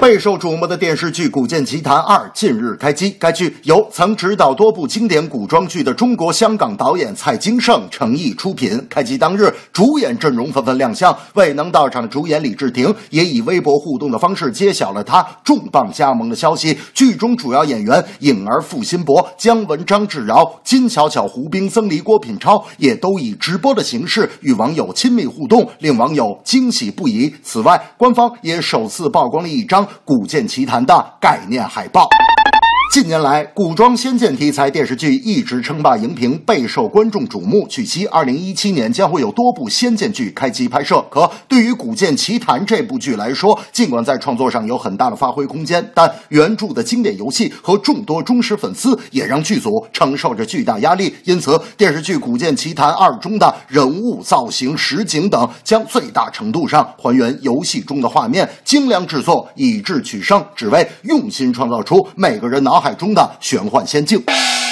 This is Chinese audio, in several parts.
备受瞩目的电视剧《古剑奇谭二》近日开机。该剧由曾执导多部经典古装剧的中国香港导演蔡京胜诚意出品。开机当日，主演阵容纷纷亮相。未能到场的主演李治廷也以微博互动的方式揭晓了他重磅加盟的消息。剧中主要演员颖儿、付辛博、姜文、张智尧、金巧巧、胡兵、曾黎、郭品超也都以直播的形式与网友亲密互动，令网友惊喜不已。此外，官方也首次曝光了一张《古剑奇谭》的概念海报。近年来，古装仙剑题材电视剧一直称霸荧屏，备受观众瞩目。据悉，二零一七年将会有多部仙剑剧开机拍摄。可对于《古剑奇谭》这部剧来说，尽管在创作上有很大的发挥空间，但原著的经典游戏和众多忠实粉丝也让剧组承受着巨大压力。因此，电视剧《古剑奇谭二》中的人物造型、实景等将最大程度上还原游戏中的画面，精良制作，以智取胜，只为用心创造出每个人脑海中的玄幻仙境。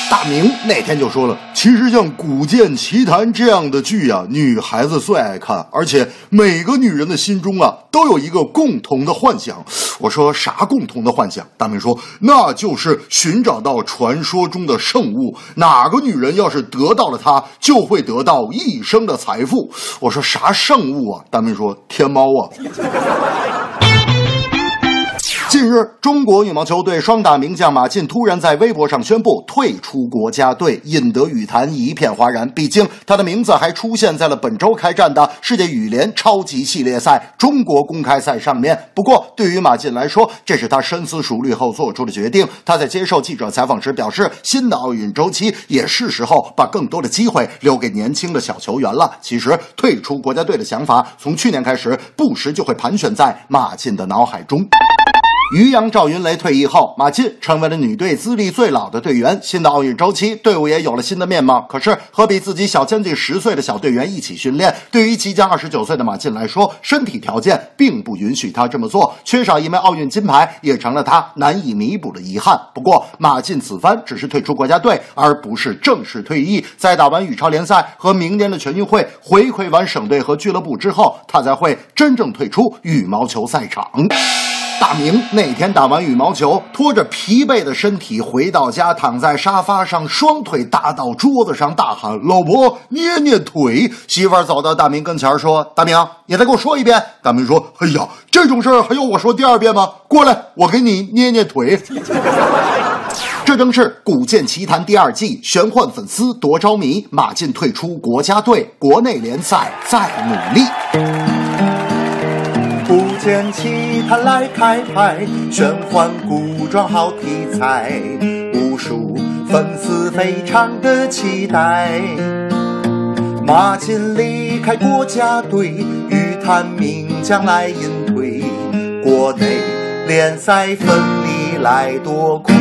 大明那天就说了，其实像《古剑奇谭》这样的剧啊，女孩子最爱看，而且每个女人的心中啊，都有一个共同的幻想。我说啥共同的幻想？大明说，那就是寻找到传说中的圣物。哪个女人要是得到了它，就会得到一生的财富。我说啥圣物啊？大明说天猫啊。近日，中国羽毛球队双打名将马竞突然在微博上宣布退出国家队，引得羽坛一片哗然。毕竟，他的名字还出现在了本周开战的世界羽联超级系列赛中国公开赛上面。不过，对于马竞来说，这是他深思熟虑后做出的决定。他在接受记者采访时表示，新的奥运周期也是时候把更多的机会留给年轻的小球员了。其实，退出国家队的想法从去年开始，不时就会盘旋在马竞的脑海中。于洋赵云雷退役后，马竞成为了女队资历最老的队员。新的奥运周期，队伍也有了新的面貌。可是和比自己小将近十岁的小队员一起训练，对于即将二十九岁的马竞来说，身体条件并不允许他这么做。缺少一枚奥运金牌，也成了他难以弥补的遗憾。不过，马竞此番只是退出国家队，而不是正式退役。在打完羽超联赛和明年的全运会，回馈完省队和俱乐部之后，他才会真正退出羽毛球赛场。大明那天打完羽毛球，拖着疲惫的身体回到家，躺在沙发上，双腿搭到桌子上，大喊：“老婆，捏捏腿！”媳妇儿走到大明跟前说：“大明，你再给我说一遍。”大明说：“哎呀，这种事儿还要我说第二遍吗？过来，我给你捏捏腿。”这正是《古剑奇谭》第二季，玄幻粉丝多着迷，马竞退出国家队，国内联赛再努力。他来开拍，玄幻古装好题材，无数粉丝非常的期待。马竞离开国家队，羽坛名将来隐退，国内联赛奋力来夺魁。